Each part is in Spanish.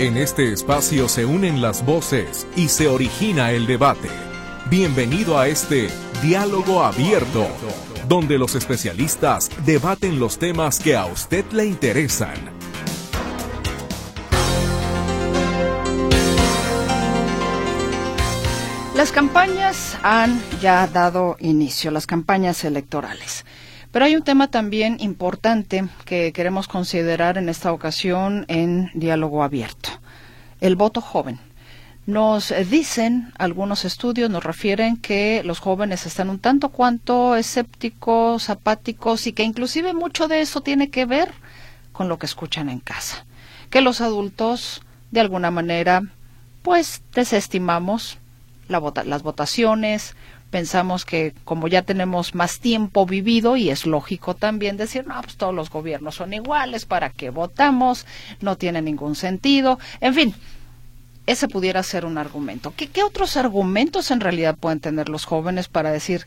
En este espacio se unen las voces y se origina el debate. Bienvenido a este diálogo abierto, donde los especialistas debaten los temas que a usted le interesan. Las campañas han ya dado inicio, las campañas electorales. Pero hay un tema también importante que queremos considerar en esta ocasión en diálogo abierto, el voto joven. Nos dicen algunos estudios, nos refieren que los jóvenes están un tanto cuanto escépticos, apáticos y que inclusive mucho de eso tiene que ver con lo que escuchan en casa. Que los adultos, de alguna manera, pues desestimamos las votaciones, pensamos que como ya tenemos más tiempo vivido y es lógico también decir, no, pues todos los gobiernos son iguales, ¿para qué votamos? No tiene ningún sentido. En fin, ese pudiera ser un argumento. ¿Qué, qué otros argumentos en realidad pueden tener los jóvenes para decir,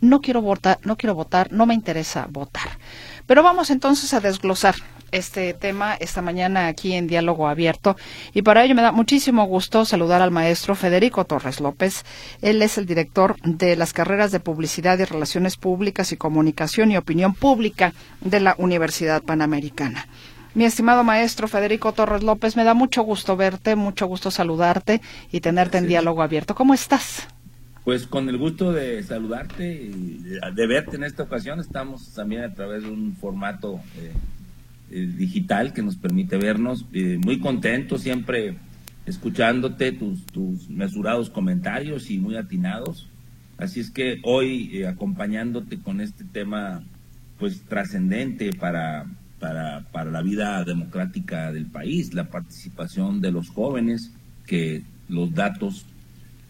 no quiero votar, no quiero votar, no me interesa votar? Pero vamos entonces a desglosar este tema esta mañana aquí en Diálogo Abierto. Y para ello me da muchísimo gusto saludar al maestro Federico Torres López. Él es el director de las carreras de Publicidad y Relaciones Públicas y Comunicación y Opinión Pública de la Universidad Panamericana. Mi estimado maestro Federico Torres López, me da mucho gusto verte, mucho gusto saludarte y tenerte en diálogo abierto. ¿Cómo estás? Pues con el gusto de saludarte y de verte en esta ocasión. Estamos también a través de un formato eh, eh, digital que nos permite vernos. Eh, muy contento siempre escuchándote, tus, tus mesurados comentarios y muy atinados. Así es que hoy eh, acompañándote con este tema pues trascendente para, para, para la vida democrática del país, la participación de los jóvenes, que los datos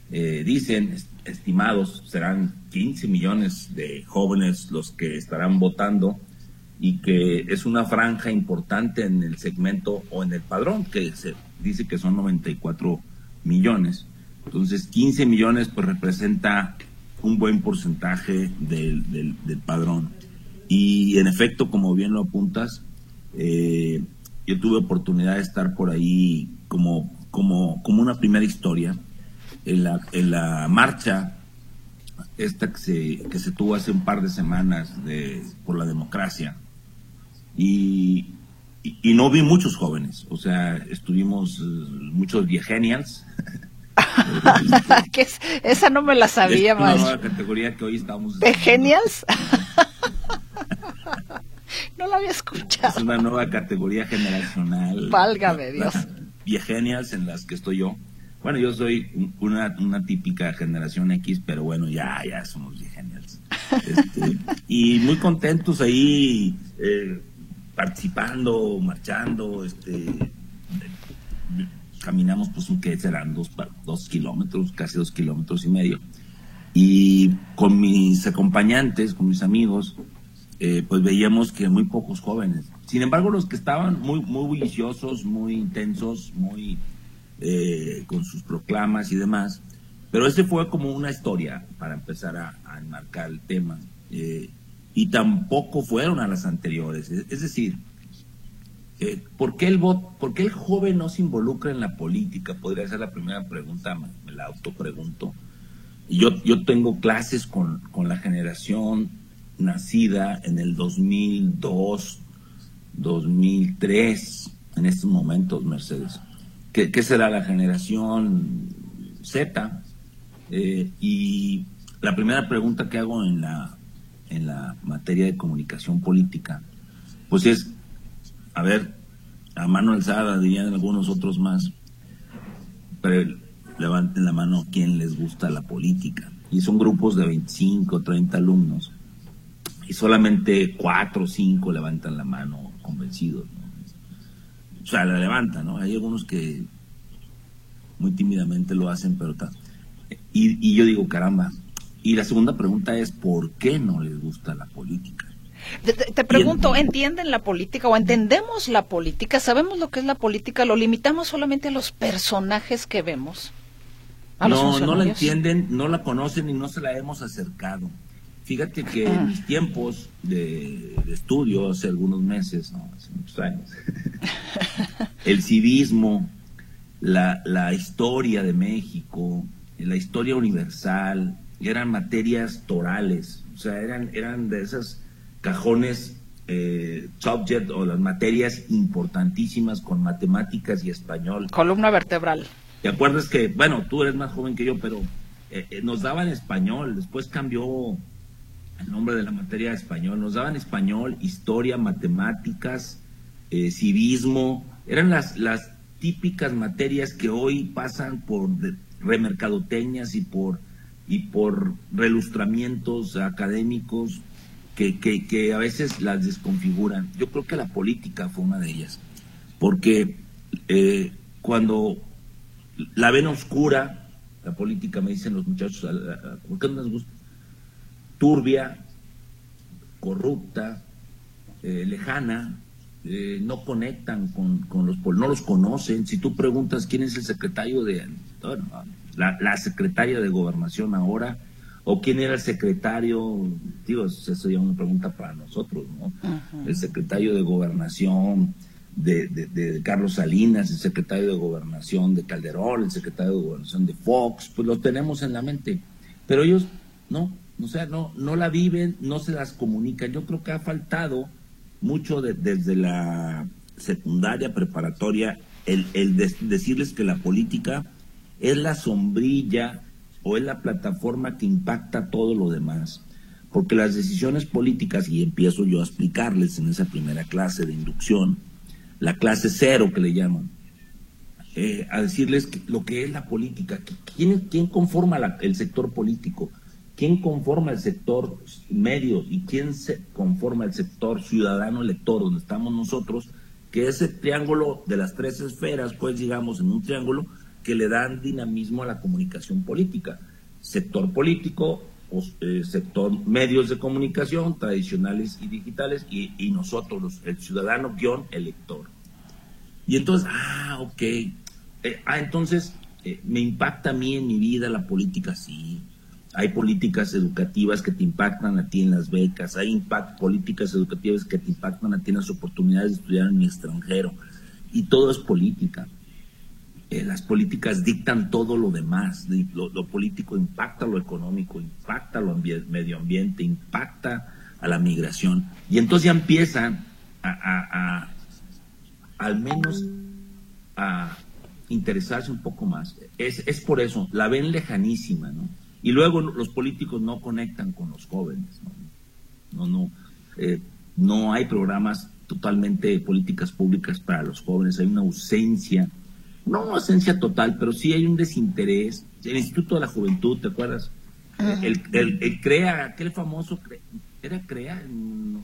dicen, estimados, serán 15 millones de jóvenes los que estarán votando y que es una franja importante en el segmento o en el padrón, que se dice que son 94 millones. Entonces, 15 millones pues representa un buen porcentaje del, del, padrón. Y en efecto, como bien lo apuntas, eh, yo tuve oportunidad de estar por ahí como, como, como una primera historia en la, en la marcha esta que se, que se tuvo hace un par de semanas de, por la democracia y, y, no vi muchos jóvenes, o sea, estuvimos uh, muchos viegenials. Esa no me la sabía es una nueva categoría que hoy estamos. ¿Viegenials? no la había escuchado. Es una nueva categoría generacional. Válgame Dios. Viegenials en las que estoy yo. Bueno, yo soy una, una típica generación X, pero bueno, ya, ya somos viegenials. Este, y muy contentos ahí. Eh, participando, marchando, este, caminamos pues que serán dos, dos kilómetros, casi dos kilómetros y medio. Y con mis acompañantes, con mis amigos, eh, pues veíamos que muy pocos jóvenes. Sin embargo, los que estaban muy, muy bulliciosos, muy intensos, muy eh, con sus proclamas y demás. Pero ese fue como una historia para empezar a, enmarcar el tema. Eh, y tampoco fueron a las anteriores. Es, decir, eh, ¿por, qué el ¿por qué el joven no se involucra en la política? Podría ser la primera pregunta, me, la autopregunto. Yo, yo tengo clases con, con la generación nacida en el 2002, 2003, en estos momentos, Mercedes. ¿Qué, qué será la generación Z? Eh, y la primera pregunta que hago en la, en la materia de comunicación política, pues es, a ver, a mano alzada, dirían algunos otros más, pero levanten la mano quien les gusta la política. Y son grupos de 25, 30 alumnos, y solamente cuatro o cinco levantan la mano convencidos. O sea, la levantan, ¿no? Hay algunos que muy tímidamente lo hacen, pero... Y, y yo digo, caramba, y la segunda pregunta es, ¿por qué no les gusta la política? Te, pregunto, ¿entienden la política o entendemos la política? ¿Sabemos lo que es la política? ¿Lo limitamos solamente a los personajes que vemos? no, no la entienden, no la conocen y no se la hemos acercado. Fíjate que en mis tiempos de, estudio, hace algunos meses, hace muchos años, el civismo, la, la historia de México, la historia universal, eran materias torales, o sea, eran, eran de esos cajones eh, subject o las materias importantísimas con matemáticas y español. Columna vertebral. ¿Te acuerdas que, bueno, tú eres más joven que yo, pero eh, eh, nos daban español, después cambió el nombre de la materia de español, nos daban español, historia, matemáticas, eh, civismo, eran las, las típicas materias que hoy pasan por remercadoteñas y por, y por relustramientos académicos que, que, a veces las desconfiguran. Yo creo que la política fue una de ellas, porque cuando la ven oscura, la política, me dicen los muchachos, ¿por qué no les gusta? Turbia, corrupta, eh, lejana, eh, no conectan con, con, los no los conocen. Si tú preguntas quién es el secretario de la, secretaria de gobernación ahora, o quién era el secretario, digo, eso sería una pregunta para nosotros, ¿no? El secretario de gobernación, de, Carlos Salinas, el secretario de Gobernación de Calderón, el secretario de Gobernación de Fox, pues lo tenemos en la mente. Pero ellos no, o sea, no, no la viven, no se las comunican. Yo creo que ha faltado mucho desde la secundaria preparatoria el, el decirles que la política es la sombrilla o es la plataforma que impacta todo lo demás. Porque las decisiones políticas, y empiezo yo a explicarles en esa primera clase de inducción, la clase cero que le llaman, eh, a decirles lo que es la política, quién, quién conforma el sector político, quién conforma el sector medio y quién se conforma el sector ciudadano elector, donde estamos nosotros, que ese triángulo de las tres esferas, pues digamos, en un triángulo que le dan dinamismo a la comunicación política. Sector político, eh, sector medios de comunicación tradicionales y digitales y, nosotros, el ciudadano guion elector. Y entonces, ah, ok. Eh, ah, entonces, eh, me impacta a mí en mi vida la política, sí. Hay políticas educativas que te impactan a ti en las becas, hay impact, políticas educativas que te impactan a ti en las oportunidades de estudiar en mi extranjero. Y todo es política. Eh, las políticas dictan todo lo demás. Lo, político impacta lo económico, impacta lo medio ambiente, impacta a la migración. Y entonces ya empiezan a, al menos a interesarse un poco más. Es, es por eso, la ven lejanísima, ¿no? Y luego los políticos no conectan con los jóvenes, ¿no? No, no, eh, no hay programas totalmente políticas públicas para los jóvenes, hay una ausencia no ausencia total, pero sí hay un desinterés. El Instituto de la Juventud, ¿te acuerdas? El, el, CREA, aquel famoso, era CREA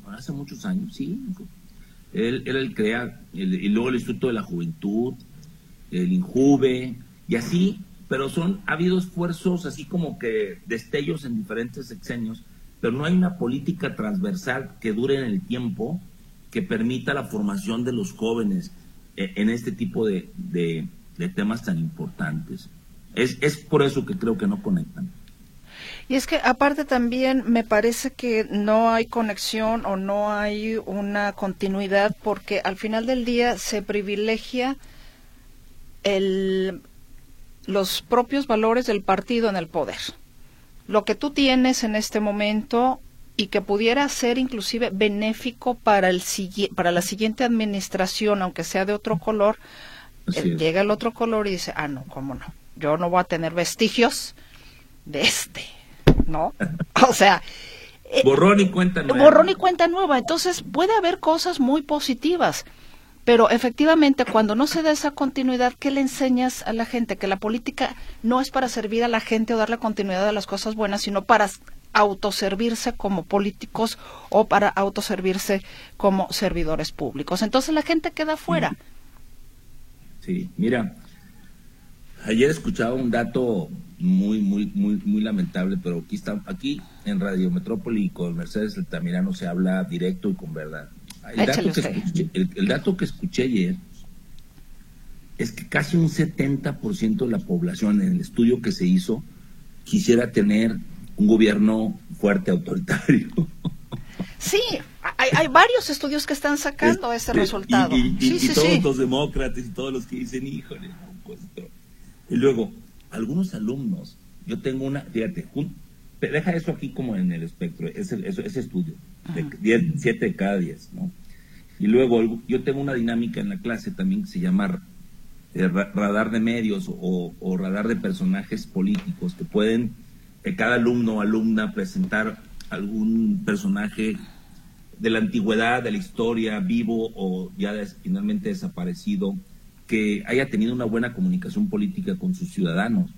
hace muchos años, sí. Él era el CREA, y luego el Instituto de la Juventud, el INJUVE, y así, pero son, ha habido esfuerzos así como que destellos en diferentes sexenios, pero no hay una política transversal que dure en el tiempo que permita la formación de los jóvenes en este tipo de, de, temas tan importantes. Es, es por eso que creo que no conectan. Y es que aparte también me parece que no hay conexión o no hay una continuidad porque al final del día se privilegia el, los propios valores del partido en el poder. Lo que tú tienes en este momento y que pudiera ser inclusive benéfico para, el, para la siguiente administración, aunque sea de otro color, eh, llega el otro color y dice, ah, no, ¿cómo no? Yo no voy a tener vestigios de este, ¿no? o sea... Eh, borrón y cuenta nueva. Borrón y cuenta nueva. Entonces puede haber cosas muy positivas, pero efectivamente cuando no se da esa continuidad, ¿qué le enseñas a la gente? Que la política no es para servir a la gente o darle continuidad a las cosas buenas, sino para autoservirse como políticos o para autoservirse como servidores públicos. Entonces la gente queda fuera. Sí, mira, ayer escuchaba un dato muy, muy, muy, muy lamentable, pero aquí está, aquí en Radio Metrópoli con Mercedes Altamirano se habla directo y con verdad. El dato, que escuché, el dato que escuché ayer es que casi un 70% de la población en el estudio que se hizo quisiera tener un gobierno fuerte autoritario. Sí, hay, varios estudios que están sacando ese resultado. Y, todos los demócratas y todos los que dicen, híjole, Y luego, algunos alumnos, yo tengo una, fíjate, deja eso aquí como en el espectro, ese, ese estudio, de 7 de cada 10, ¿no? Y luego yo tengo una dinámica en la clase también que se llama eh, radar de medios o, radar de personajes políticos que pueden cada alumno o alumna presentar algún personaje de la antigüedad, de la historia, vivo o ya finalmente desaparecido, que haya tenido una buena comunicación política con sus ciudadanos.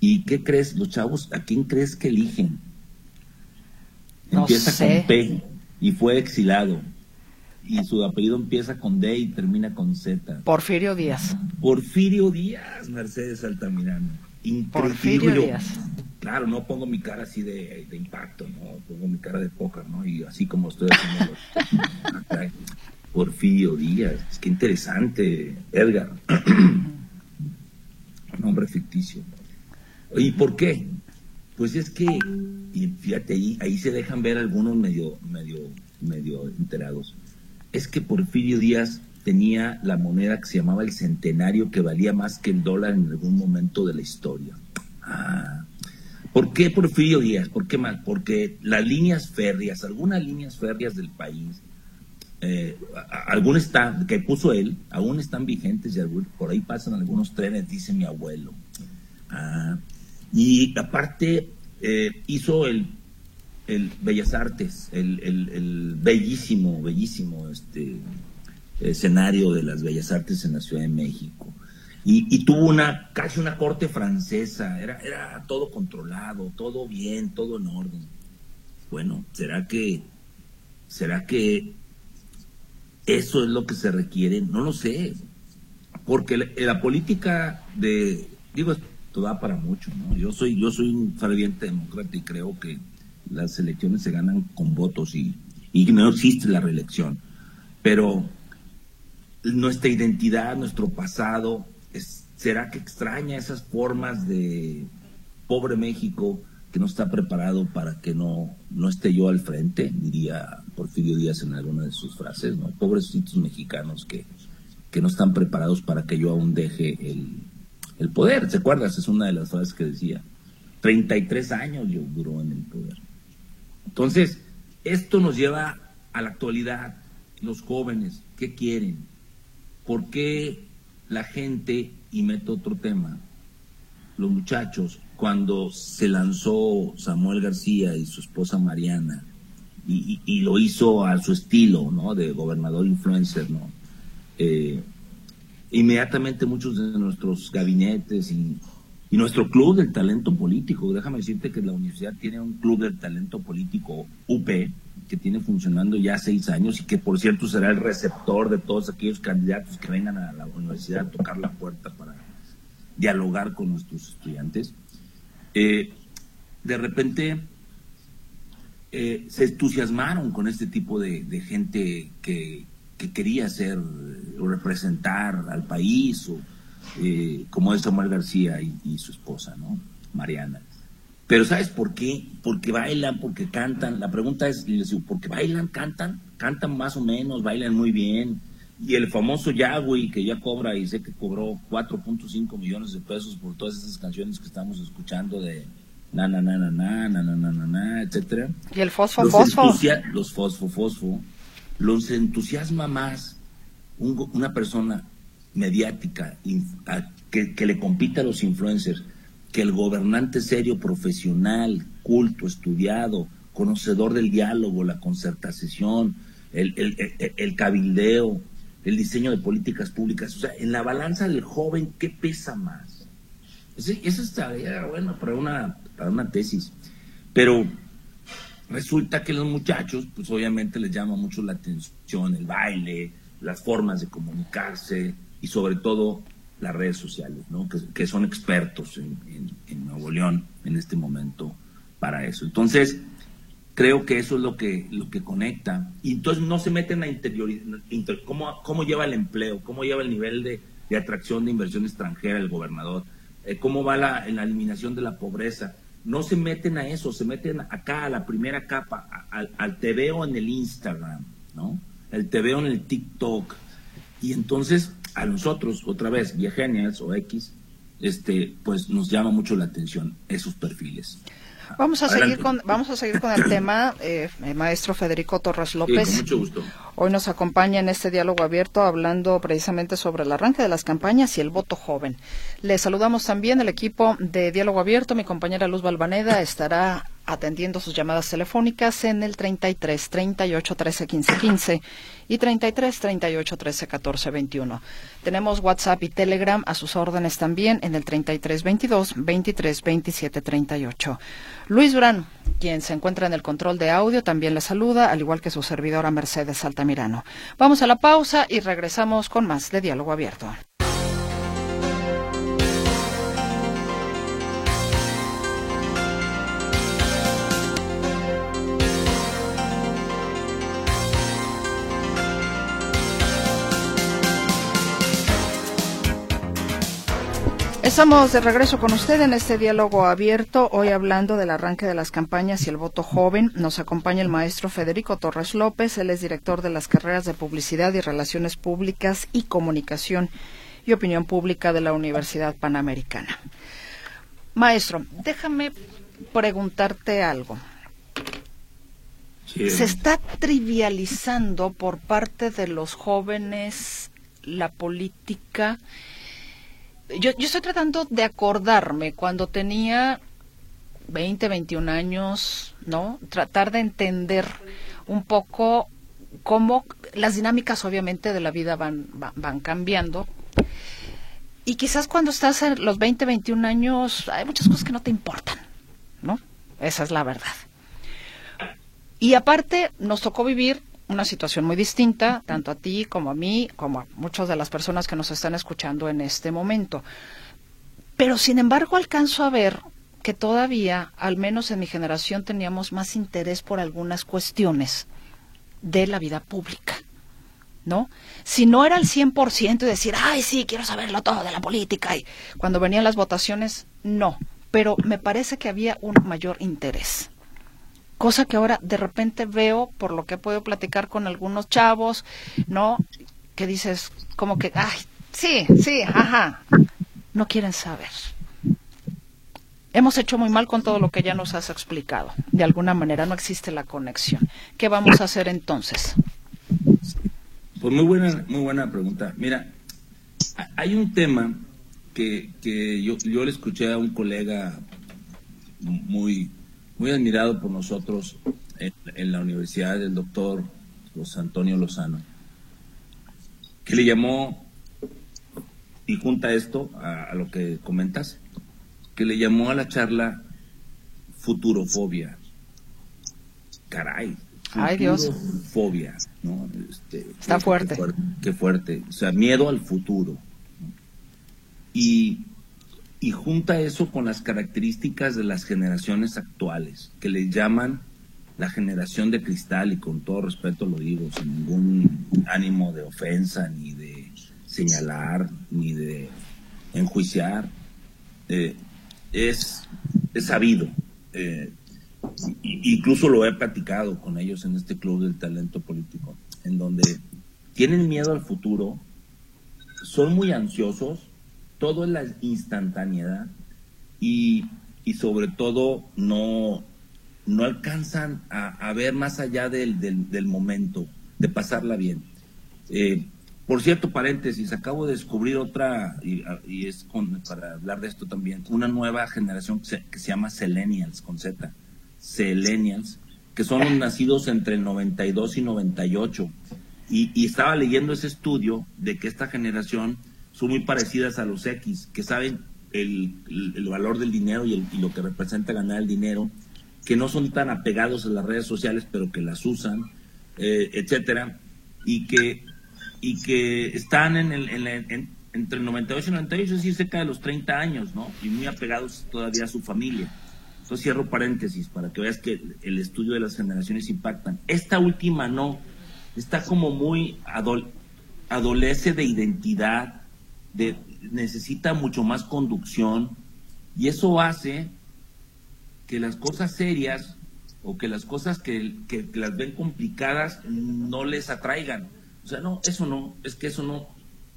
¿Y qué crees, los chavos, a quién crees que eligen? Empieza con P y fue exilado y su apellido empieza con D y termina con Z. Porfirio Díaz. Porfirio Díaz, Mercedes Altamirano. Porfirio Díaz. Claro, no pongo mi cara así de, impacto, no, pongo mi cara de póker, ¿no? Y así como estoy haciendo los... Porfirio Díaz, es que interesante, Edgar. Nombre ficticio. ¿Y por qué? Pues es que, y fíjate, ahí, ahí se dejan ver algunos medio, medio, medio enterados es que Porfirio Díaz tenía la moneda que se llamaba el centenario, que valía más que el dólar en algún momento de la historia. Ah. ¿Por qué Porfirio Díaz? ¿Por qué mal? Porque las líneas férreas, algunas líneas férreas del país, eh, algunas están, que puso él, aún están vigentes y por ahí pasan algunos trenes, dice mi abuelo. Ah. y aparte eh, hizo el el Bellas Artes, el, el, bellísimo, bellísimo este, escenario de las Bellas Artes en la Ciudad de México. Y, tuvo una, casi una corte francesa, era, era todo controlado, todo bien, todo en orden. Bueno, ¿será que, será que eso es lo que se requiere? No lo sé, porque la, política de, digo, esto da para mucho, ¿no? Yo soy, yo soy un ferviente demócrata y creo que las elecciones se ganan con votos y, y no existe la reelección. Pero nuestra identidad, nuestro pasado, ¿será que extraña esas formas de pobre México que no está preparado para que no, no esté yo al frente? Diría Porfirio Díaz en alguna de sus frases, ¿no? Pobrecitos mexicanos que, que no están preparados para que yo aún deje el, el poder. ¿Te acuerdas? Es una de las frases que decía. 33 años yo duró en el poder. Entonces, esto nos lleva a la actualidad. Los jóvenes, ¿qué quieren? ¿Por qué la gente, y meto otro tema, los muchachos, cuando se lanzó Samuel García y su esposa Mariana, y, lo hizo a su estilo, ¿no? De gobernador influencer, ¿no? Eh, inmediatamente muchos de nuestros gabinetes y y nuestro club del talento político, déjame decirte que la universidad tiene un club del talento político UP, que tiene funcionando ya seis años y que por cierto será el receptor de todos aquellos candidatos que vengan a la universidad a tocar la puerta para dialogar con nuestros estudiantes. Eh, de repente eh, se entusiasmaron con este tipo de, gente que, que, quería ser o representar al país o eh, como es Samuel García y, su esposa, ¿no? Mariana. Pero ¿sabes por qué? Porque bailan, porque cantan. La pregunta es, ¿por qué bailan, cantan? Cantan más o menos, bailan muy bien. Y el famoso Yahweh, que ya cobra, y sé que cobró 4.5 millones de pesos por todas esas canciones que estamos escuchando de na na na na na na na na na, etcétera. Y el fosfo fosfo. Los fosfo fosfo. Los entusiasma más una persona mediática que, le compita a los influencers, que el gobernante serio, profesional, culto, estudiado, conocedor del diálogo, la concertación, el, el, cabildeo, el diseño de políticas públicas. O sea, en la balanza del joven, ¿qué pesa más? Eso estaría bueno para una, para una tesis. Pero resulta que los muchachos, pues obviamente les llama mucho la atención el baile, las formas de comunicarse, y sobre todo las redes sociales, ¿no? que, son expertos en, Nuevo León en este momento para eso. Entonces, creo que eso es lo que, lo que conecta. Y entonces no se meten a interiorizar, ¿cómo, ¿cómo, lleva el empleo? ¿Cómo lleva el nivel de, atracción de inversión extranjera el gobernador? Eh, ¿Cómo va la, en la eliminación de la pobreza? No se meten a eso, se meten acá a la primera capa, al te veo en el Instagram, ¿no? El te veo en el TikTok. Y entonces a nosotros, otra vez, Viegenials o X, este, pues nos llama mucho la atención esos perfiles. Vamos a seguir con vamos a seguir con el tema, eh, maestro Federico Torres López. con mucho gusto. Hoy nos acompaña en este diálogo abierto hablando precisamente sobre el arranque de las campañas y el voto joven. Le saludamos también el equipo de diálogo abierto. Mi compañera Luz Balvaneda estará atendiendo sus llamadas telefónicas en el 33 38 13 15 15 y 33 38 13 14 21. Tenemos WhatsApp y Telegram a sus órdenes también en el 33 22 23 27 38. Luis Durán, quien se encuentra en el control de audio, también le saluda, al igual que su servidora Mercedes Altamirano. Vamos a la pausa y regresamos con más de Diálogo Abierto. Estamos de regreso con usted en este diálogo abierto, hoy hablando del arranque de las campañas y el voto joven. Nos acompaña el maestro Federico Torres López, él es director de las carreras de Publicidad y Relaciones Públicas y Comunicación y Opinión Pública de la Universidad Panamericana. Maestro, déjame preguntarte algo. ¿Se está trivializando por parte de los jóvenes la política? Yo, yo estoy tratando de acordarme cuando tenía 20, 21 años, ¿no? Tratar de entender un poco cómo las dinámicas obviamente de la vida van, van, cambiando. Y quizás cuando estás en los 20, 21 años hay muchas cosas que no te importan, ¿no? Esa es la verdad. Y aparte nos tocó vivir una situación muy distinta, tanto a ti como a mí, como a muchas de las personas que nos están escuchando en este momento. Pero sin embargo alcanzo a ver que todavía, al menos en mi generación, teníamos más interés por algunas cuestiones de la vida pública. ¿No? Si no era el 100% y decir, ay, sí, quiero saberlo todo de la política, y cuando venían las votaciones, no. Pero me parece que había un mayor interés cosa que ahora de repente veo por lo que puedo platicar con algunos chavos, ¿no? Que dices como que, ay, sí, sí, ajá, no quieren saber. Hemos hecho muy mal con todo lo que ya nos has explicado. De alguna manera no existe la conexión. ¿Qué vamos a hacer entonces? Pues muy buena, muy buena pregunta. Mira, hay un tema que, que yo, yo le escuché a un colega muy muy admirado por nosotros en, la universidad, el doctor José Antonio Lozano, que le llamó, y junta esto a, lo que comentas, que le llamó a la charla futurofobia. Caray. Ay, Dios. Fobia, ¿no? Este, Está fuerte. fuerte. Qué fuerte. O sea, miedo al futuro. Y y junta eso con las características de las generaciones actuales, que le llaman la generación de cristal, y con todo respeto lo digo, sin ningún ánimo de ofensa, ni de señalar, ni de enjuiciar, eh, es, es, sabido. Eh, incluso lo he platicado con ellos en este club del talento político, en donde tienen miedo al futuro, son muy ansiosos, todo es la instantaneidad y, sobre todo no, no alcanzan a, ver más allá del, del, momento, de pasarla bien. Eh, por cierto, paréntesis, acabo de descubrir otra, y, es con, para hablar de esto también, una nueva generación que se, que se llama Selenials, con Z, Selenials, que son los nacidos entre el 92 y 98. Y, y estaba leyendo ese estudio de que esta generación son muy parecidas a los X, que saben el, valor del dinero y, lo que representa ganar el dinero, que no son tan apegados a las redes sociales, pero que las usan, eh, etcétera, y que, y que están en el, entre el 98 y el 98, es decir, cerca de los 30 años, ¿no? Y muy apegados todavía a su familia. Eso cierro paréntesis para que veas que el estudio de las generaciones impactan. Esta última no, está como muy adolece de identidad, necesita mucho más conducción y eso hace que las cosas serias o que las cosas que, las ven complicadas no les atraigan. O sea, no, eso no, es que eso no,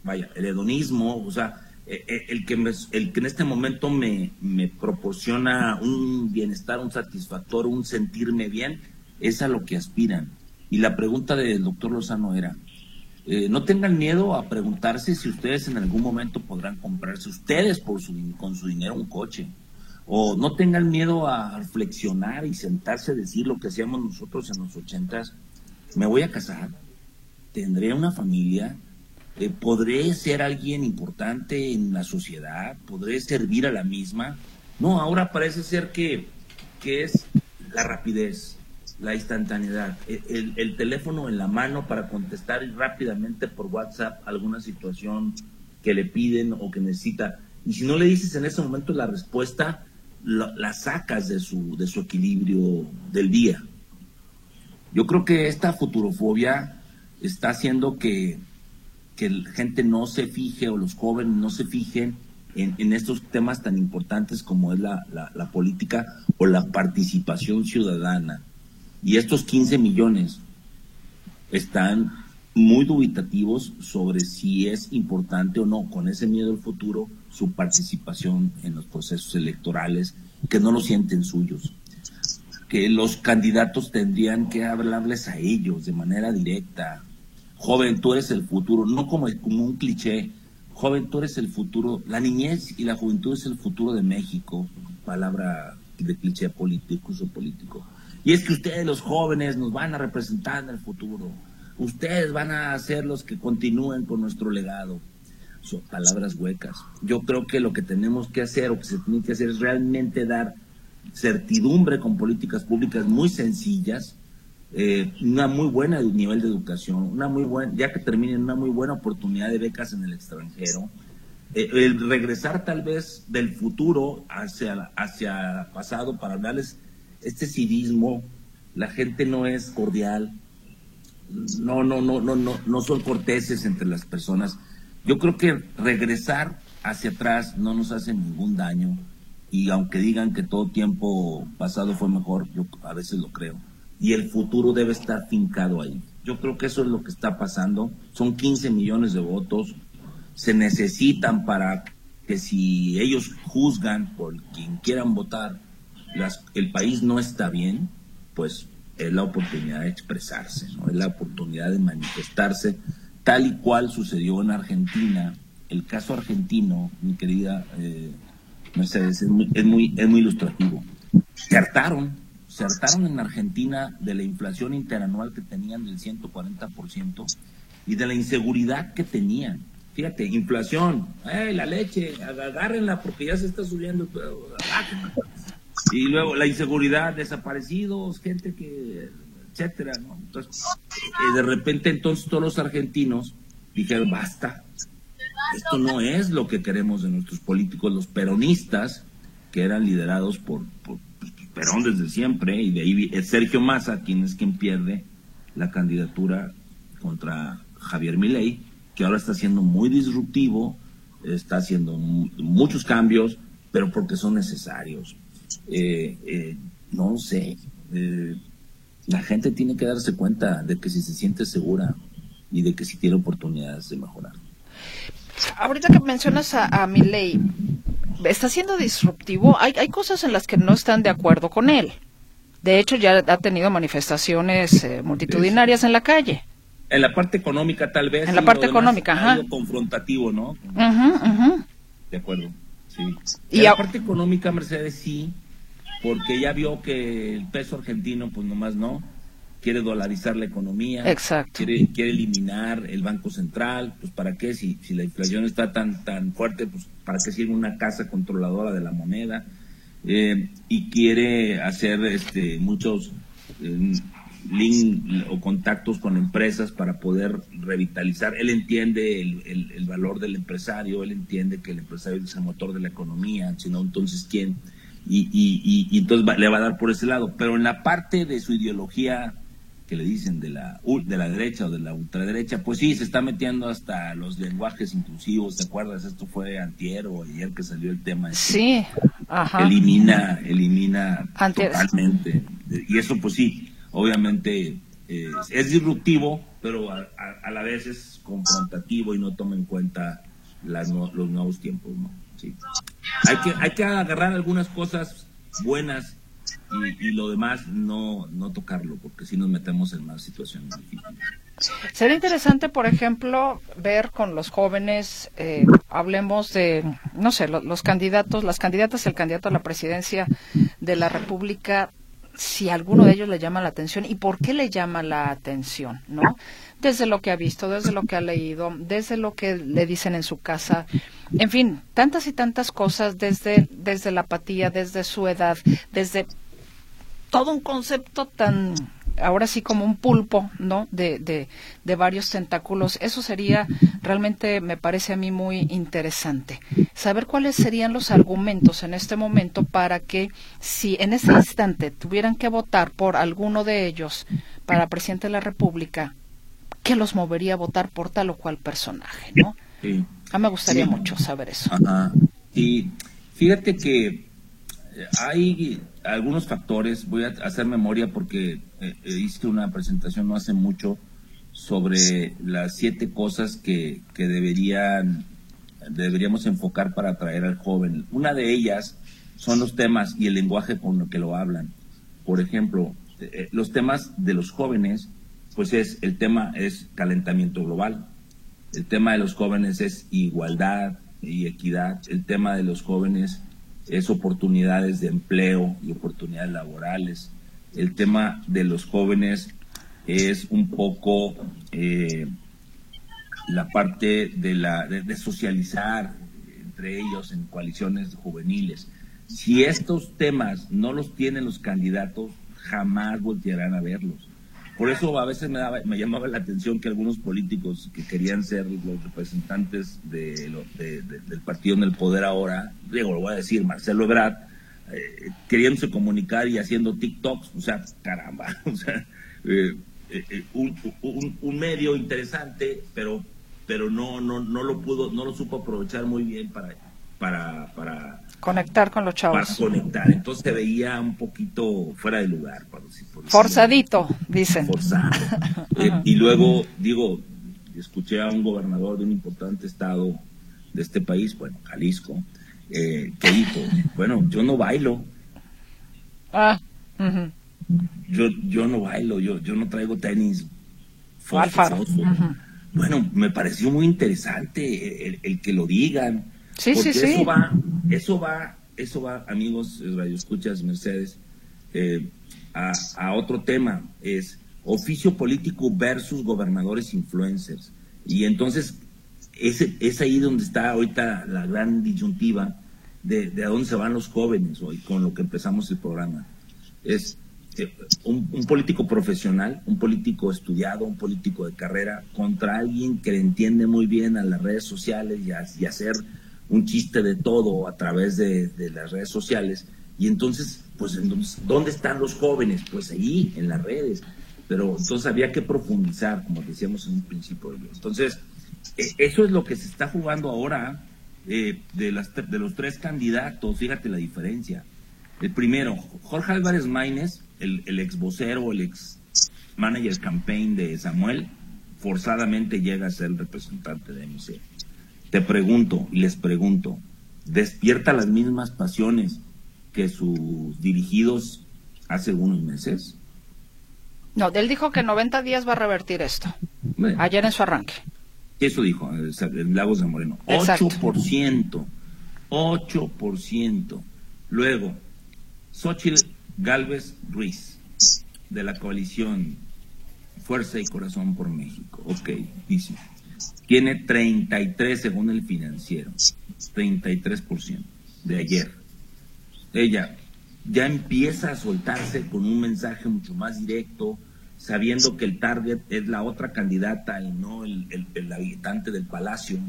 vaya, el hedonismo, o sea, eh, eh, el que, el que en este momento me, me proporciona un bienestar, un satisfactor, un sentirme bien, es a lo que aspiran. Y la pregunta del doctor Lozano era, eh, no tengan miedo a preguntarse si ustedes en algún momento podrán comprarse ustedes con su dinero un coche. O no tengan miedo a reflexionar y sentarse a decir lo que hacíamos nosotros en los ochentas. Me voy a casar, tendré una familia, eh, podré ser alguien importante en la sociedad, podré servir a la misma. No, ahora parece ser que, que es la rapidez, la instantaneidad, e, el, el, teléfono en la mano para contestar rápidamente por WhatsApp alguna situación que le piden o que necesita. Y si no le dices en ese momento la respuesta, la, sacas de su, de su equilibrio del día. Yo creo que esta futurofobia está haciendo que que la gente no se fije o los jóvenes no se fijen en, estos temas tan importantes como es la, la, política o la participación ciudadana. Y estos 15 millones están muy dubitativos sobre si es importante o no, con ese miedo al futuro, su participación en los procesos electorales, que no lo sienten suyos. Que los candidatos tendrían que hablarles a ellos de manera directa, joven, tú eres el futuro, no como, como un cliché, joven, tú eres el futuro, la niñez y la juventud es el futuro de México, palabra de cliché político, uso político. Y es que ustedes los jóvenes nos van a representar en el futuro, ustedes van a ser los que continúen con nuestro legado. Son palabras huecas. Yo creo que lo que tenemos que hacer o que se tiene que hacer es realmente dar certidumbre con políticas públicas muy sencillas, eh, una muy buena nivel de educación, una muy buena, ya que terminen una muy buena oportunidad de becas en el extranjero, eh, el regresar tal vez del futuro hacia hacia pasado para hablarles este civismo, la gente no es cordial, no no no no no no son corteses entre las personas. Yo creo que regresar hacia atrás no nos hace ningún daño y aunque digan que todo tiempo pasado fue mejor, yo a veces lo creo y el futuro debe estar fincado ahí. Yo creo que eso es lo que está pasando. Son 15 millones de votos. Se necesitan para que si ellos juzgan por quien quieran votar, las, el país no está bien, pues es la oportunidad de expresarse, ¿no? es la oportunidad de manifestarse, tal y cual sucedió en Argentina. El caso argentino, mi querida eh, Mercedes, es muy, es muy, es muy ilustrativo. Se hartaron, se hartaron en Argentina de la inflación interanual que tenían del 140% y de la inseguridad que tenían. Fíjate, inflación, la leche, agárrenla porque ya se está subiendo. Y luego la inseguridad, desaparecidos, gente que, etcétera, Entonces, y de repente entonces todos los argentinos dijeron, basta, esto no es lo que queremos de nuestros políticos, los peronistas, que eran liderados por, por, Perón desde siempre, y de ahí es Sergio Massa quien es quien pierde la candidatura contra Javier Milei, que ahora está siendo muy disruptivo, está haciendo muchos cambios, pero porque son necesarios. Eh, eh, no sé, eh, la gente tiene que darse cuenta de que si se siente segura y de que si tiene oportunidades de mejorar. Ahorita que mencionas a, a está siendo disruptivo. Hay, hay cosas en las que no están de acuerdo con él. De hecho, ya ha tenido manifestaciones eh, multitudinarias en la calle. En la parte económica, tal vez. En la parte económica, ajá. confrontativo, ¿no? De acuerdo, sí. Y la parte económica, Mercedes, sí, porque ya vio que el peso argentino, pues nomás no. Quiere dolarizar la economía, Quiere, quiere eliminar el Banco Central, pues para qué, si, si la inflación está tan, tan fuerte, pues para qué sirve una casa controladora de la moneda, eh, y quiere hacer este, muchos eh, link o contactos con empresas para poder revitalizar. Él entiende el, el, valor del empresario, él entiende que el empresario es el motor de la economía, sino entonces quién, y, y, y, entonces le va a dar por ese lado. Pero en la parte de su ideología que le dicen de la, de la derecha o de la ultraderecha, pues sí, se está metiendo hasta los lenguajes inclusivos, ¿te acuerdas? Esto fue antier o ayer que salió el tema. Este, sí, ajá. Elimina, elimina totalmente. Y eso pues sí, obviamente eh, es disruptivo, pero a, la vez es confrontativo y no toma en cuenta las, los nuevos tiempos, ¿no? Sí. Hay que, hay que agarrar algunas cosas buenas y, lo demás no, no tocarlo, porque si nos metemos en más situaciones difíciles. Sería interesante, por ejemplo, ver con los jóvenes, eh, hablemos de, no sé, los, candidatos, las candidatas, el candidato a la presidencia de la República, si alguno de ellos le llama la atención y por qué le llama la atención, ¿no? Desde lo que ha visto, desde lo que ha leído, desde lo que le dicen en su casa, en fin, tantas y tantas cosas desde, desde la apatía, desde su edad, desde todo un concepto tan ahora sí como un pulpo, ¿no? De, de, de, varios tentáculos. Eso sería realmente, me parece a mí muy interesante. Saber cuáles serían los argumentos en este momento para que si en ese instante tuvieran que votar por alguno de ellos para presidente de la República, ¿qué los movería a votar por tal o cual personaje, ¿no? Sí. A mí me gustaría mucho saber eso. Ajá. Y fíjate que hay algunos factores, voy a hacer memoria porque eh, hice una presentación no hace mucho sobre las siete cosas que, que deberían, deberíamos enfocar para atraer al joven. Una de ellas son los temas y el lenguaje con lo que lo hablan. Por ejemplo, eh, eh, los temas de los jóvenes, pues es, el tema es calentamiento global, el tema de los jóvenes es igualdad y equidad, el tema de los jóvenes es oportunidades de empleo y oportunidades laborales. El tema de los jóvenes es un poco eh, la parte de, la, de, socializar entre ellos en coaliciones juveniles. Si estos temas no los tienen los candidatos, jamás voltearán a verlos. Por eso a veces me, me llamaba la atención que algunos políticos que querían ser los representantes de, del partido en el poder ahora, digo, lo voy a decir, Marcelo Ebrard, eh, queriéndose comunicar y haciendo TikToks, o sea, caramba, o sea, eh, eh, un, un, medio interesante, pero pero no no no lo pudo, no lo supo aprovechar muy bien para para para conectar con los chavos. Para conectar. Entonces se veía un poquito fuera de lugar. Forzadito, dicen. Forzado. Eh, y luego, digo, escuché a un gobernador de un importante estado de este país, bueno, Jalisco, eh, que dijo, bueno, yo no bailo. Ah. yo, yo no bailo, yo, yo no traigo tenis. Bueno, me pareció muy interesante el que lo digan Sí, sí, sí. Eso va, eso va, eso va, amigos radioescuchas, Mercedes, eh, a, otro tema, es oficio político versus gobernadores influencers. Y entonces, ese, es ahí donde está ahorita la gran disyuntiva de, de a dónde se van los jóvenes hoy, con lo que empezamos el programa. Es eh, un, político profesional, un político estudiado, un político de carrera, contra alguien que le entiende muy bien a las redes sociales y, y hacer un chiste de todo a través de, las redes sociales. Y entonces, pues, entonces, ¿dónde están los jóvenes? Pues ahí, en las redes. Pero entonces había que profundizar, como decíamos en un principio. Entonces, e, eso es lo que se está jugando ahora eh, de, las, de los tres candidatos. Fíjate la diferencia. El primero, Jorge Álvarez Maínez, el, el ex vocero, el ex manager campaign de Samuel, forzadamente llega a ser el representante de MC. Te pregunto y les pregunto, ¿despierta las mismas pasiones que sus dirigidos hace unos meses? No, él dijo que en 90 días va a revertir esto. Ayer en su arranque. Eso dijo, en Lagos de Moreno. Exacto. 8%. 8%. Luego, Xochitl Galvez Ruiz, de la coalición Fuerza y Corazón por México. Ok, dice tiene 33 según el financiero, 33% de ayer. Ella ya empieza a soltarse con un mensaje mucho más directo, sabiendo que el target es la otra candidata y no el, habitante del palacio.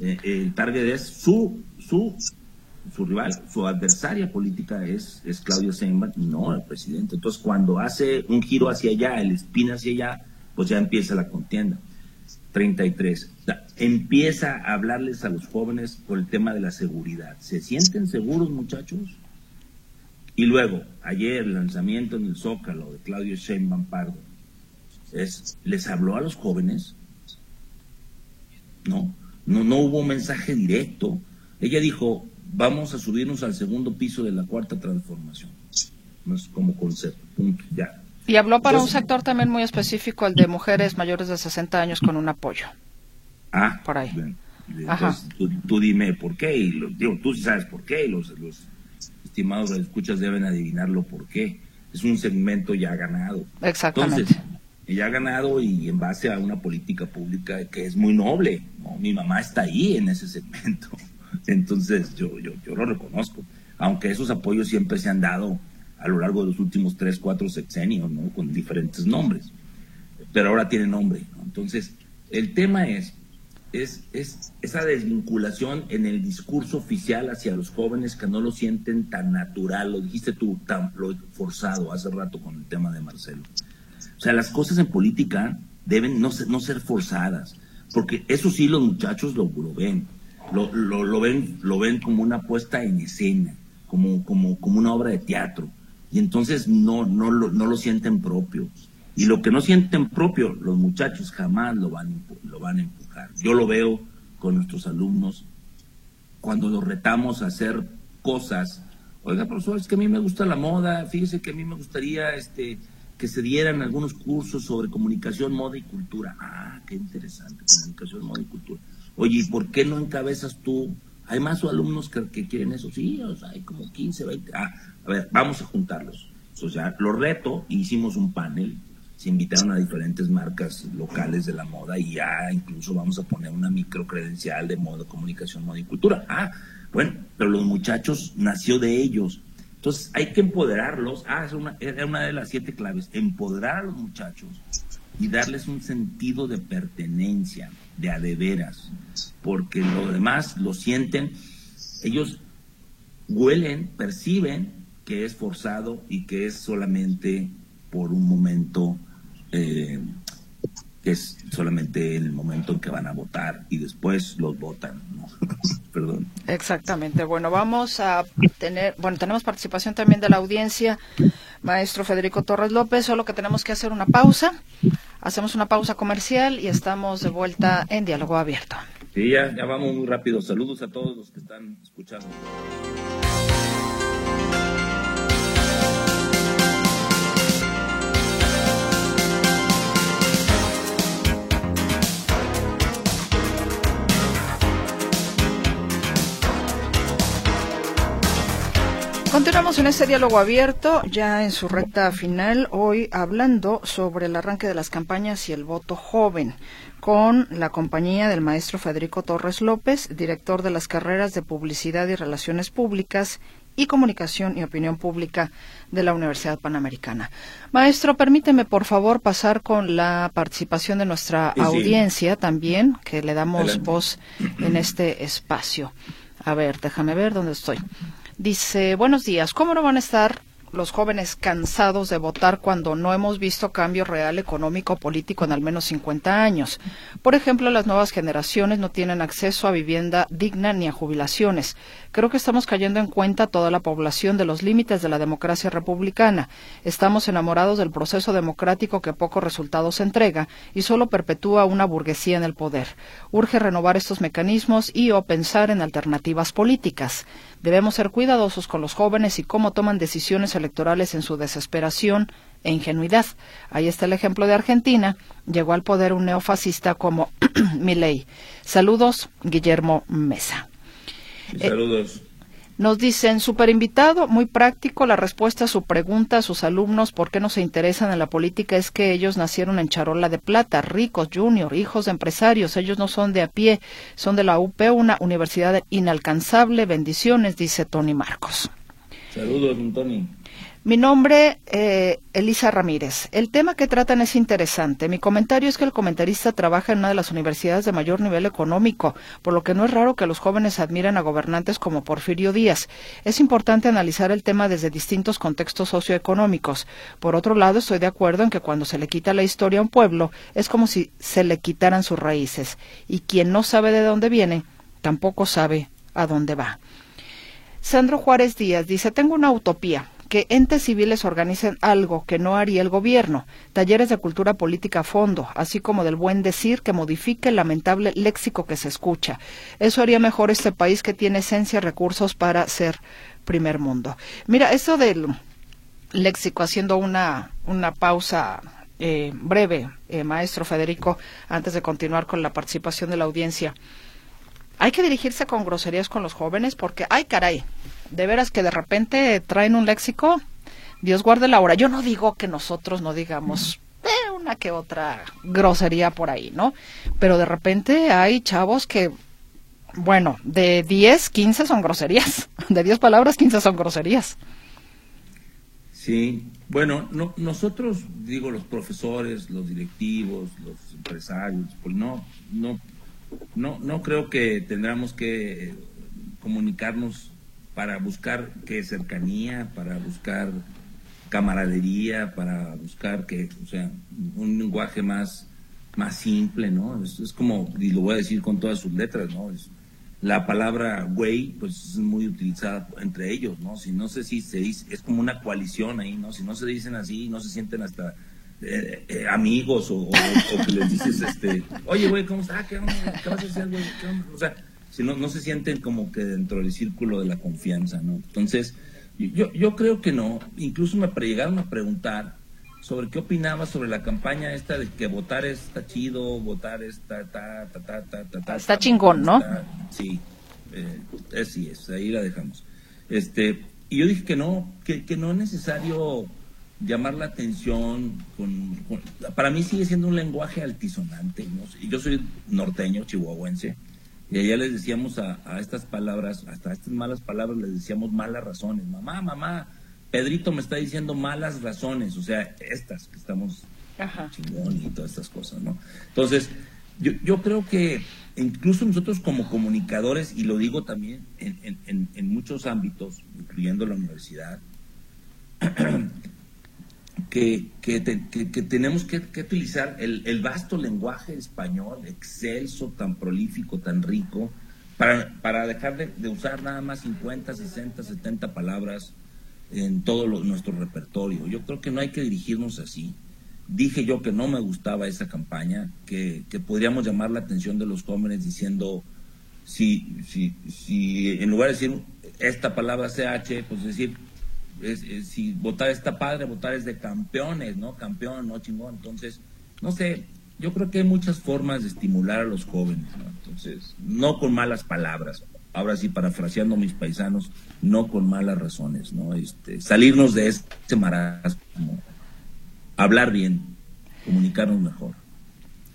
Eh, el target es su, su, su rival, su adversaria política es, es Claudio Sheinbaum no el presidente. Entonces, cuando hace un giro hacia allá, el spin hacia allá, pues ya empieza la contienda. 33. Empieza a hablarles a los jóvenes por el tema de la seguridad. ¿Se sienten seguros, muchachos? Y luego, ayer el lanzamiento en el Zócalo de Claudio Sheinbaum Pardo. es, les habló a los jóvenes, no, no, no hubo mensaje directo. Ella dijo, vamos a subirnos al segundo piso de la cuarta transformación. No es como concepto, punto, ya. Y habló para un sector también muy específico, el de mujeres mayores de 60 años con un apoyo. Ah, por ahí. Entonces, tú, dime por qué, y lo, digo, tú sí sabes por qué, y los, los estimados escuchas deben adivinarlo por qué. Es un segmento ya ganado. Exactamente. Entonces, ya ha ganado y en base a una política pública que es muy noble. Mi mamá está ahí en ese segmento. Entonces, yo, yo, yo lo reconozco. Aunque esos apoyos siempre se han dado a lo largo de los últimos tres, cuatro sexenios, ¿no? Con diferentes nombres. Pero ahora tiene nombre, Entonces, el tema es, es, es esa desvinculación en el discurso oficial hacia los jóvenes que no lo sienten tan natural, lo dijiste tú, tan lo forzado hace rato con el tema de Marcelo. O sea, las cosas en política deben no ser, no ser forzadas, porque eso sí los muchachos lo, lo ven, lo, lo, lo, ven, lo ven como una puesta en escena, como, como, como una obra de teatro y entonces no, no, lo, no lo sienten propio. Y lo que no sienten propio, los muchachos jamás lo van, lo van a empujar. Yo lo veo con nuestros alumnos cuando los retamos a hacer cosas. Oiga, profesor, es que a mí me gusta la moda, fíjese que a mí me gustaría este, que se dieran algunos cursos sobre comunicación, moda y cultura. Ah, qué interesante, comunicación, moda y cultura. Oye, ¿y por qué no encabezas tú ¿Hay más alumnos que, quieren eso? Sí, hay como 15, 20. Ah, a ver, vamos a juntarlos. O sea, lo reto, hicimos un panel, se invitaron a diferentes marcas locales de la moda y ya incluso vamos a poner una micro credencial de moda, comunicación, moda y cultura. Ah, bueno, pero los muchachos nació de ellos. Entonces hay que empoderarlos. Ah, es una de las siete claves, empoderar a los muchachos y darles un sentido de pertenencia, de adeveras, porque lo demás lo sienten, ellos huelen, perciben que es forzado y que es solamente por un momento, eh, es solamente el momento en que van a votar y después los votan. Perdón. Exactamente. Bueno, vamos a tener, bueno, tenemos participación también de la audiencia, maestro Federico Torres López, solo que tenemos que hacer una pausa. Hacemos una pausa comercial y estamos de vuelta en diálogo abierto. Sí, ya, ya vamos muy rápido. Saludos a todos los que están escuchando. Continuamos en este diálogo abierto, ya en su recta final, hoy hablando sobre el arranque de las campañas y el voto joven, con la compañía del maestro Federico Torres López, director de las carreras de Publicidad y Relaciones Públicas y Comunicación y Opinión Pública de la Universidad Panamericana. Maestro, permíteme por favor pasar con la participación de nuestra audiencia también, que le damos voz en este espacio. A ver, déjame ver dónde estoy. Dice, buenos días, ¿cómo no van a estar los jóvenes cansados de votar cuando no hemos visto cambio real económico político en al menos 50 años. Por ejemplo, las nuevas generaciones no tienen acceso a vivienda digna ni a jubilaciones. Creo que estamos cayendo en cuenta toda la población de los límites de la democracia republicana. Estamos enamorados del proceso democrático que pocos resultados entrega y solo perpetúa una burguesía en el poder. Urge renovar estos mecanismos y o pensar en alternativas políticas. Debemos ser cuidadosos con los jóvenes y cómo toman decisiones electorales en su desesperación e ingenuidad. Ahí está el ejemplo de Argentina. Llegó al poder un neofascista como Milei. Saludos, Guillermo Mesa. Saludos. Nos dicen, super invitado, muy práctico, la respuesta a su pregunta a sus alumnos por qué no se interesan en la política es que ellos nacieron en charola de plata, ricos, junior, hijos de empresarios, ellos no son de a pie, son de la UP, una universidad inalcanzable, bendiciones, dice Tony Marcos. Saludos, Tony. Mi nombre, eh, Elisa Ramírez. El tema que tratan es interesante. Mi comentario es que el comentarista trabaja en una de las universidades de mayor nivel económico, por lo que no es raro que los jóvenes admiren a gobernantes como Porfirio Díaz. Es importante analizar el tema desde distintos contextos socioeconómicos. Por otro lado, estoy de acuerdo en que cuando se le quita la historia a un pueblo, es como si se le quitaran sus raíces. Y quien no sabe de dónde viene, tampoco sabe a dónde va. Sandro Juárez Díaz dice, tengo una utopía. que entes civiles organicen algo que no haría el gobierno, talleres de cultura política a fondo, así como del buen decir que modifique el lamentable léxico que se escucha. Eso haría mejor este país que tiene esencia y recursos para ser primer mundo. Mira, eso del léxico, haciendo una, una pausa eh, breve, eh, maestro Federico, antes de continuar con la participación de la audiencia. Hay que dirigirse con groserías con los jóvenes porque, ay caray, de veras que de repente traen un léxico, Dios guarde la hora. Yo no digo que nosotros no digamos eh, una que otra grosería por ahí, ¿no? Pero de repente hay chavos que, bueno, de 10, 15 son groserías. De 10 palabras, 15 son groserías. Sí, bueno, no, nosotros, digo, los profesores, los directivos, los empresarios, pues no, no, no, no creo que tendremos que comunicarnos para buscar qué cercanía, para buscar camaradería, para buscar que, o sea, un lenguaje más, más simple, ¿no? Es, es como, y lo voy a decir con todas sus letras, ¿no? Es, la palabra güey, pues es muy utilizada entre ellos, ¿no? Si no sé si se dice, es como una coalición ahí, ¿no? Si no se dicen así, no se sienten hasta eh, eh, amigos o, que les dices, este, oye, güey, ¿cómo estás? ¿Qué, ¿Qué vas a hacer, güey? O sea, si no, no se sienten como que dentro del círculo de la confianza, ¿no? Entonces, yo, yo creo que no. Incluso me llegaron a preguntar sobre qué opinaba sobre la campaña esta de que votar está chido, votar está ta, ta, ta, ta, ta, ta está chingón, ¿no? sí, eh, así es, ahí la dejamos. Este, y yo dije que no, que, que no es necesario llamar la atención con, para mí sigue siendo un lenguaje altisonante, ¿no? Y yo soy norteño, chihuahuense, y allá les decíamos a, a estas palabras, hasta estas malas palabras les decíamos malas razones, mamá, mamá, Pedrito me está diciendo malas razones, o sea, estas que estamos chingón y todas estas cosas, ¿no? Entonces, yo, yo creo que incluso nosotros como comunicadores, y lo digo también en, en, en muchos ámbitos, incluyendo la universidad, que, que, que, tenemos que, utilizar el, el, vasto lenguaje español, excelso, tan prolífico, tan rico, para, para dejar de, de usar nada más 50, 60, 70 palabras en todo nuestro repertorio. Yo creo que no hay que dirigirnos así. Dije yo que no me gustaba esa campaña, que, que podríamos llamar la atención de los jóvenes diciendo, si, si, si en lugar de decir esta palabra CH, pues decir, si votar está padre, votar es de campeones, ¿no? Campeón, no chingón. Entonces, no sé, yo creo que hay muchas formas de estimular a los jóvenes, ¿no? Entonces, no con malas palabras, ahora sí parafraseando mis paisanos, no con malas razones, ¿no? Este, salirnos de este marasmo, hablar bien, comunicarnos mejor.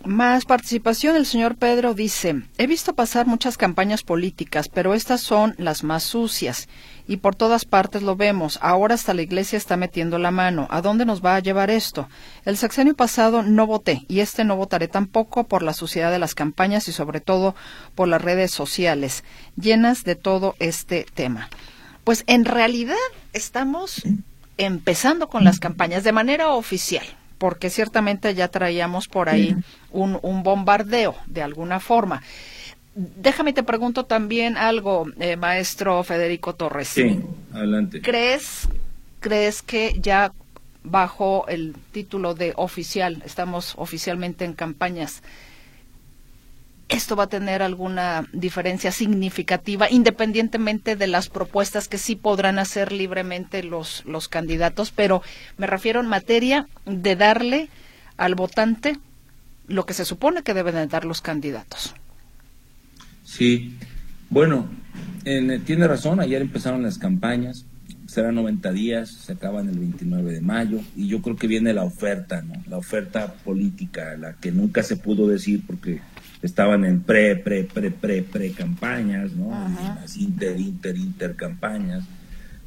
Más participación, el señor Pedro dice, he visto pasar muchas campañas políticas, pero estas son las más sucias y por todas partes lo vemos. Ahora hasta la iglesia está metiendo la mano. ¿A dónde nos va a llevar esto? El sexenio pasado no voté y este no votaré tampoco por la suciedad de las campañas y sobre todo por las redes sociales llenas de todo este tema. Pues en realidad estamos empezando con las campañas de manera oficial porque ciertamente ya traíamos por ahí un, un bombardeo de alguna forma. Déjame te pregunto también algo, eh, maestro Federico Torres. Sí, adelante. ¿Crees, ¿Crees que ya bajo el título de oficial, estamos oficialmente en campañas, esto va a tener alguna diferencia significativa, independientemente de las propuestas que sí podrán hacer libremente los, los candidatos, pero me refiero en materia de darle al votante lo que se supone que deben dar los candidatos. Sí, bueno, tiene razón, ayer empezaron las campañas, serán 90 días, se acaban el 29 de mayo, y yo creo que viene la oferta, ¿no? La oferta política, la que nunca se pudo decir porque estaban en pre, pre, pre, pre, pre campañas, ¿no? Las inter, inter, inter campañas,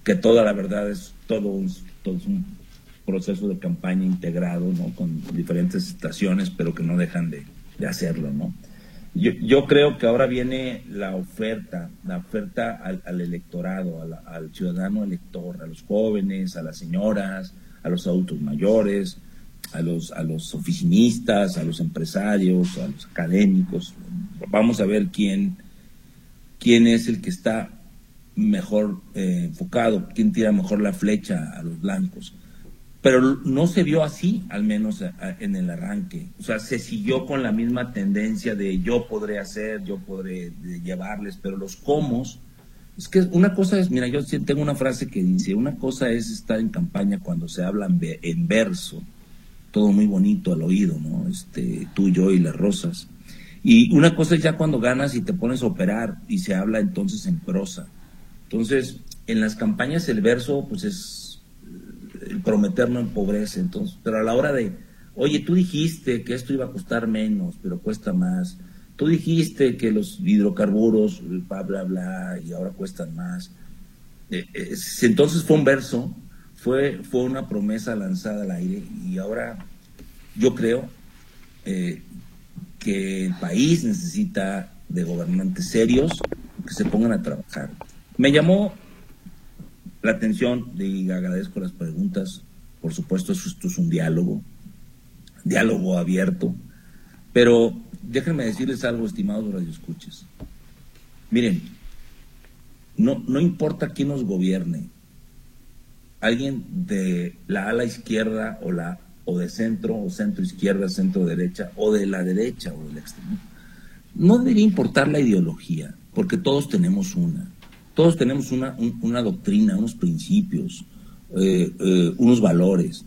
que toda la verdad es todo un, todo un proceso de campaña integrado, ¿no? Con diferentes estaciones, pero que no dejan de, de hacerlo, ¿no? Yo, yo, creo que ahora viene la oferta, la oferta al, al electorado, al, al, ciudadano elector, a los jóvenes, a las señoras, a los adultos mayores, a los, a los oficinistas, a los empresarios, a los académicos. Vamos a ver quién, quién es el que está mejor eh, enfocado, quién tira mejor la flecha a los blancos. Pero no se vio así, al menos en el arranque. O sea, se siguió con la misma tendencia de yo podré hacer, yo podré llevarles, pero los comos, es que una cosa es, mira, yo tengo una frase que dice, una cosa es estar en campaña cuando se habla en verso, todo muy bonito al oído, ¿no? Este, tú, yo y las rosas. Y una cosa es ya cuando ganas y te pones a operar y se habla entonces en prosa. Entonces, en las campañas el verso, pues es el prometer no empobrece. Entonces, pero a la hora de, oye, tú dijiste que esto iba a costar menos, pero cuesta más. Tú dijiste que los hidrocarburos, bla, bla, bla, y ahora cuestan más. Eh, eh, entonces fue un verso, fue, fue una promesa lanzada al aire y ahora yo creo eh, que el país necesita de gobernantes serios que se pongan a trabajar. Me llamó la atención y agradezco las preguntas. Por supuesto, esto es un diálogo, diálogo abierto. Pero déjenme decirles algo, estimados radioescuches. Miren, no, no importa quién nos gobierne, alguien de la ala izquierda o la o de centro o centro izquierda, centro derecha o de la derecha o del extremo. No debería importar la ideología, porque todos tenemos una. Todos tenemos una, una doctrina, unos principios, eh, eh, unos valores.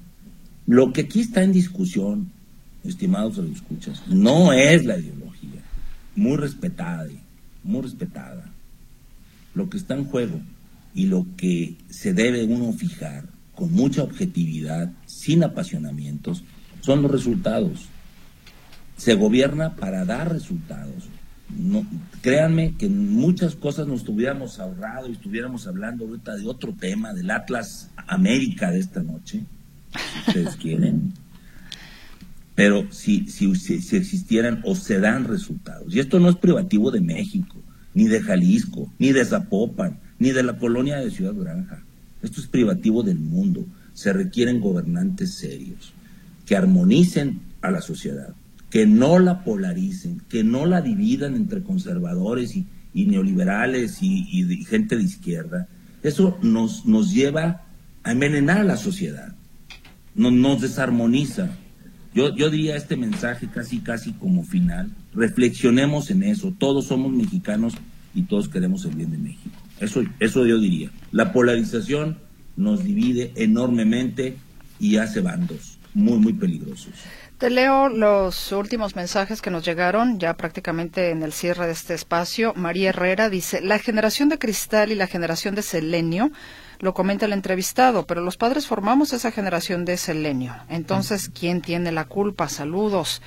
Lo que aquí está en discusión, estimados escuchas, no es la ideología, muy respetada, muy respetada. Lo que está en juego y lo que se debe uno fijar con mucha objetividad, sin apasionamientos, son los resultados. Se gobierna para dar resultados. No, créanme que muchas cosas nos tuviéramos ahorrado y estuviéramos hablando ahorita de otro tema, del Atlas América de esta noche, si ustedes quieren. Pero si, si, si existieran o se dan resultados. Y esto no es privativo de México, ni de Jalisco, ni de Zapopan, ni de la colonia de Ciudad Granja. Esto es privativo del mundo. Se requieren gobernantes serios que armonicen a la sociedad, que no la polaricen, que no la dividan entre conservadores y, neoliberales y, gente de izquierda. Eso nos, nos lleva a envenenar a la sociedad, nos, nos desarmoniza. Yo, yo diría este mensaje casi, casi como final. Reflexionemos en eso. Todos somos mexicanos y todos queremos el bien de México. Eso, eso yo diría. La polarización nos divide enormemente y hace bandos muy, muy peligrosos. Te leo los últimos mensajes que nos llegaron ya prácticamente en el cierre de este espacio. María Herrera dice, la generación de cristal y la generación de selenio, lo comenta el entrevistado, pero los padres formamos esa generación de selenio. Entonces, ¿quién tiene la culpa? Saludos.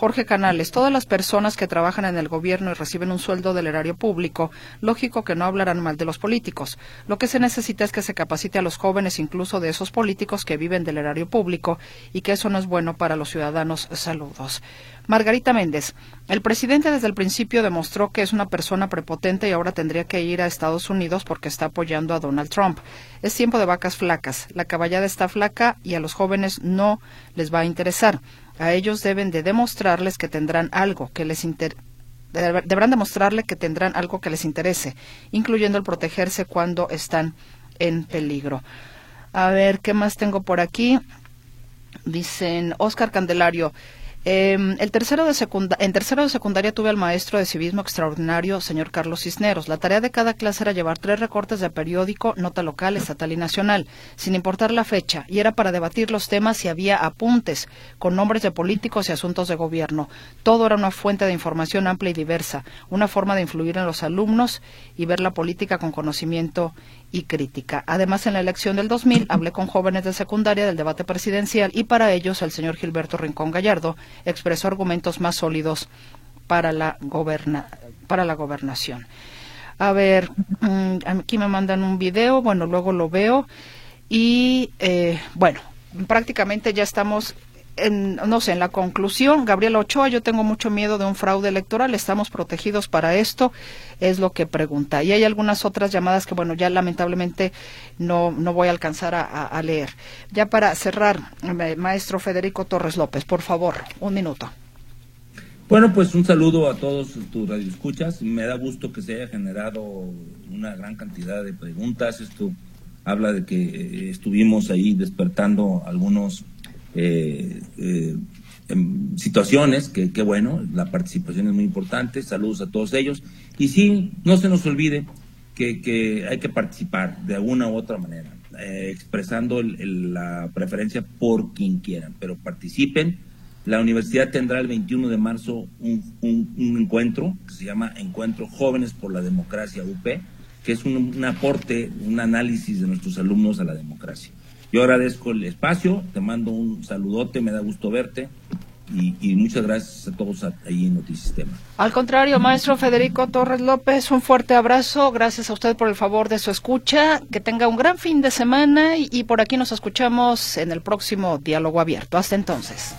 Jorge Canales, todas las personas que trabajan en el gobierno y reciben un sueldo del erario público, lógico que no hablarán mal de los políticos. Lo que se necesita es que se capacite a los jóvenes, incluso de esos políticos que viven del erario público, y que eso no es bueno para los ciudadanos. Saludos. Margarita Méndez, el presidente desde el principio demostró que es una persona prepotente y ahora tendría que ir a Estados Unidos porque está apoyando a Donald Trump. Es tiempo de vacas flacas. La caballada está flaca y a los jóvenes no les va a interesar. A ellos deben de demostrarles que tendrán algo que les deberán demostrarle que tendrán algo que les interese, incluyendo el protegerse cuando están en peligro. A ver, ¿qué más tengo por aquí? Dicen Oscar Candelario, Em, el tercero de en tercero de secundaria tuve al maestro de civismo extraordinario, señor Carlos Cisneros. La tarea de cada clase era llevar tres recortes de periódico, nota local, estatal y nacional, sin importar la fecha, y era para debatir los temas y había apuntes con nombres de políticos y asuntos de gobierno. Todo era una fuente de información amplia y diversa, una forma de influir en los alumnos y ver la política con conocimiento y crítica. Además, en la elección del 2000 hablé con jóvenes de secundaria del debate presidencial y para ellos el señor Gilberto Rincón Gallardo expresó argumentos más sólidos para la, para la gobernación. A ver, mm, aquí me mandan un video, bueno, luego lo veo y eh, bueno, prácticamente ya estamos no sé, en la conclusión, Gabriela Ochoa, yo tengo mucho miedo de un fraude electoral, estamos protegidos para esto, es lo que pregunta. Y hay algunas otras llamadas que, bueno, ya lamentablemente no, no voy a alcanzar a, leer. Ya para cerrar, maestro Federico Torres López, por favor, un minuto. Bueno, pues un saludo a todos tus radioescuchas. Me da gusto que se haya generado una gran cantidad de preguntas. Esto habla de que eh, estuvimos ahí despertando algunos eh, eh, situaciones, que, bueno, la participación es muy importante. Saludos a todos ellos. Y sí, no se nos olvide que, que hay que participar de alguna u otra manera, expresando la preferencia por quien quieran, pero participen la universidad tendrá el 21 de marzo un, encuentro que se llama Encuentro Jóvenes por la Democracia UP, que es un, aporte, un análisis de nuestros alumnos a la democracia. Yo agradezco el espacio, te mando un saludote, me da gusto verte y, muchas gracias a todos ahí en Notisistema. Al contrario, maestro Federico Torres López, un fuerte abrazo. Gracias a usted por el favor de su escucha. Que tenga un gran fin de semana y por aquí nos escuchamos en el próximo diálogo abierto. Hasta entonces.